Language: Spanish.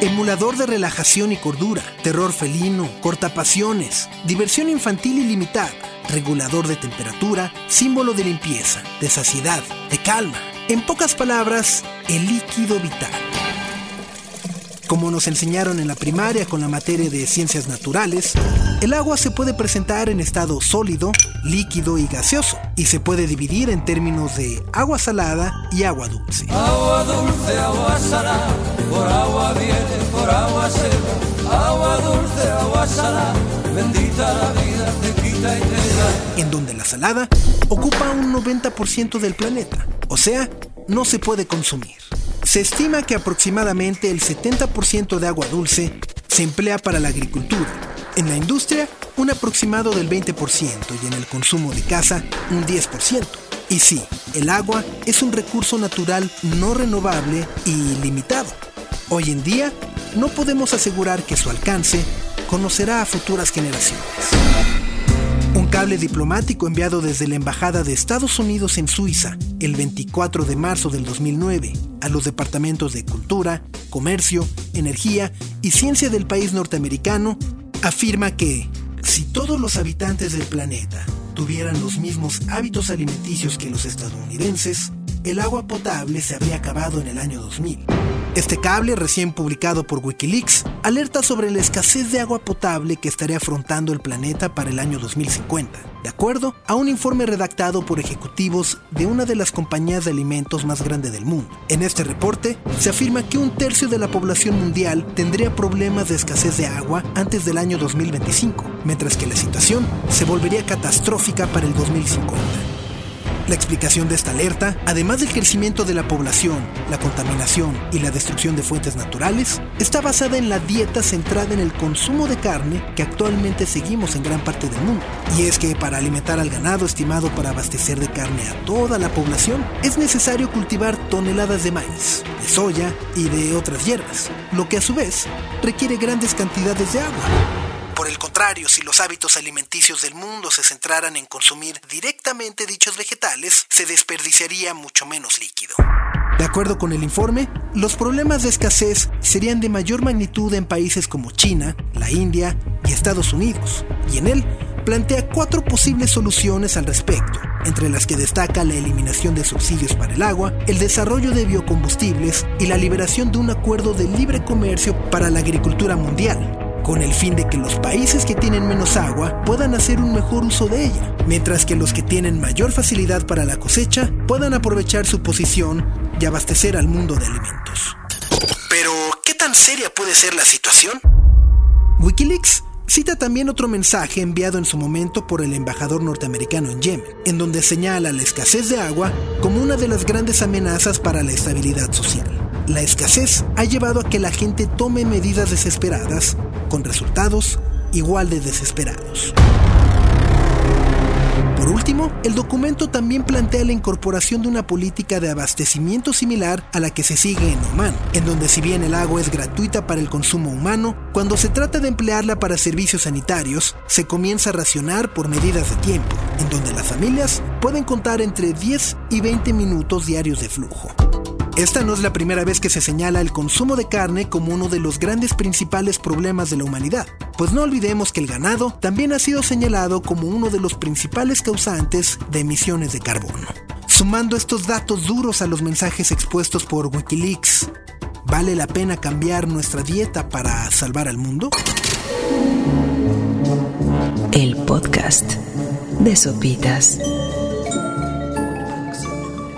Emulador de relajación y cordura, terror felino, cortapasiones, diversión infantil ilimitada, regulador de temperatura, símbolo de limpieza, de saciedad, de calma. En pocas palabras, el líquido vital. Como nos enseñaron en la primaria con la materia de ciencias naturales, el agua se puede presentar en estado sólido, líquido y gaseoso, y se puede dividir en términos de agua salada y agua dulce. Agua dulce, agua salada, por agua viene, por agua se va. Agua dulce, agua salada, bendita la vida, te quita y te da. en donde la salada ocupa un 90% del planeta, o sea, no se puede consumir. Se estima que aproximadamente el 70% de agua dulce se emplea para la agricultura, en la industria un aproximado del 20% y en el consumo de casa un 10%. Y sí, el agua es un recurso natural no renovable y limitado. Hoy en día no podemos asegurar que su alcance conocerá a futuras generaciones. Un cable diplomático enviado desde la Embajada de Estados Unidos en Suiza el 24 de marzo del 2009 a los departamentos de Cultura, Comercio, Energía y Ciencia del país norteamericano afirma que si todos los habitantes del planeta tuvieran los mismos hábitos alimenticios que los estadounidenses, el agua potable se habría acabado en el año 2000. Este cable, recién publicado por Wikileaks, alerta sobre la escasez de agua potable que estaría afrontando el planeta para el año 2050, de acuerdo a un informe redactado por ejecutivos de una de las compañías de alimentos más grande del mundo. En este reporte se afirma que un tercio de la población mundial tendría problemas de escasez de agua antes del año 2025, mientras que la situación se volvería catastrófica para el 2050. La explicación de esta alerta, además del crecimiento de la población, la contaminación y la destrucción de fuentes naturales, está basada en la dieta centrada en el consumo de carne que actualmente seguimos en gran parte del mundo. Y es que para alimentar al ganado estimado para abastecer de carne a toda la población, es necesario cultivar toneladas de maíz, de soya y de otras hierbas, lo que a su vez requiere grandes cantidades de agua. Por el contrario, si los hábitos alimenticios del mundo se centraran en consumir directamente dichos vegetales, se desperdiciaría mucho menos líquido. De acuerdo con el informe, los problemas de escasez serían de mayor magnitud en países como China, la India y Estados Unidos, y en él plantea cuatro posibles soluciones al respecto, entre las que destaca la eliminación de subsidios para el agua, el desarrollo de biocombustibles y la liberación de un acuerdo de libre comercio para la agricultura mundial, con el fin de que los países que tienen menos agua puedan hacer un mejor uso de ella, mientras que los que tienen mayor facilidad para la cosecha puedan aprovechar su posición y abastecer al mundo de alimentos. Pero, ¿qué tan seria puede ser la situación? Wikileaks cita también otro mensaje enviado en su momento por el embajador norteamericano en Yemen, en donde señala la escasez de agua como una de las grandes amenazas para la estabilidad social. La escasez ha llevado a que la gente tome medidas desesperadas, con resultados igual de desesperados. Por último, el documento también plantea la incorporación de una política de abastecimiento similar a la que se sigue en Oman, en donde si bien el agua es gratuita para el consumo humano, cuando se trata de emplearla para servicios sanitarios, se comienza a racionar por medidas de tiempo, en donde las familias pueden contar entre 10 y 20 minutos diarios de flujo. Esta no es la primera vez que se señala el consumo de carne como uno de los grandes principales problemas de la humanidad, pues no olvidemos que el ganado también ha sido señalado como uno de los principales causantes de emisiones de carbono. Sumando estos datos duros a los mensajes expuestos por Wikileaks, ¿vale la pena cambiar nuestra dieta para salvar al mundo? El podcast de Sopitas.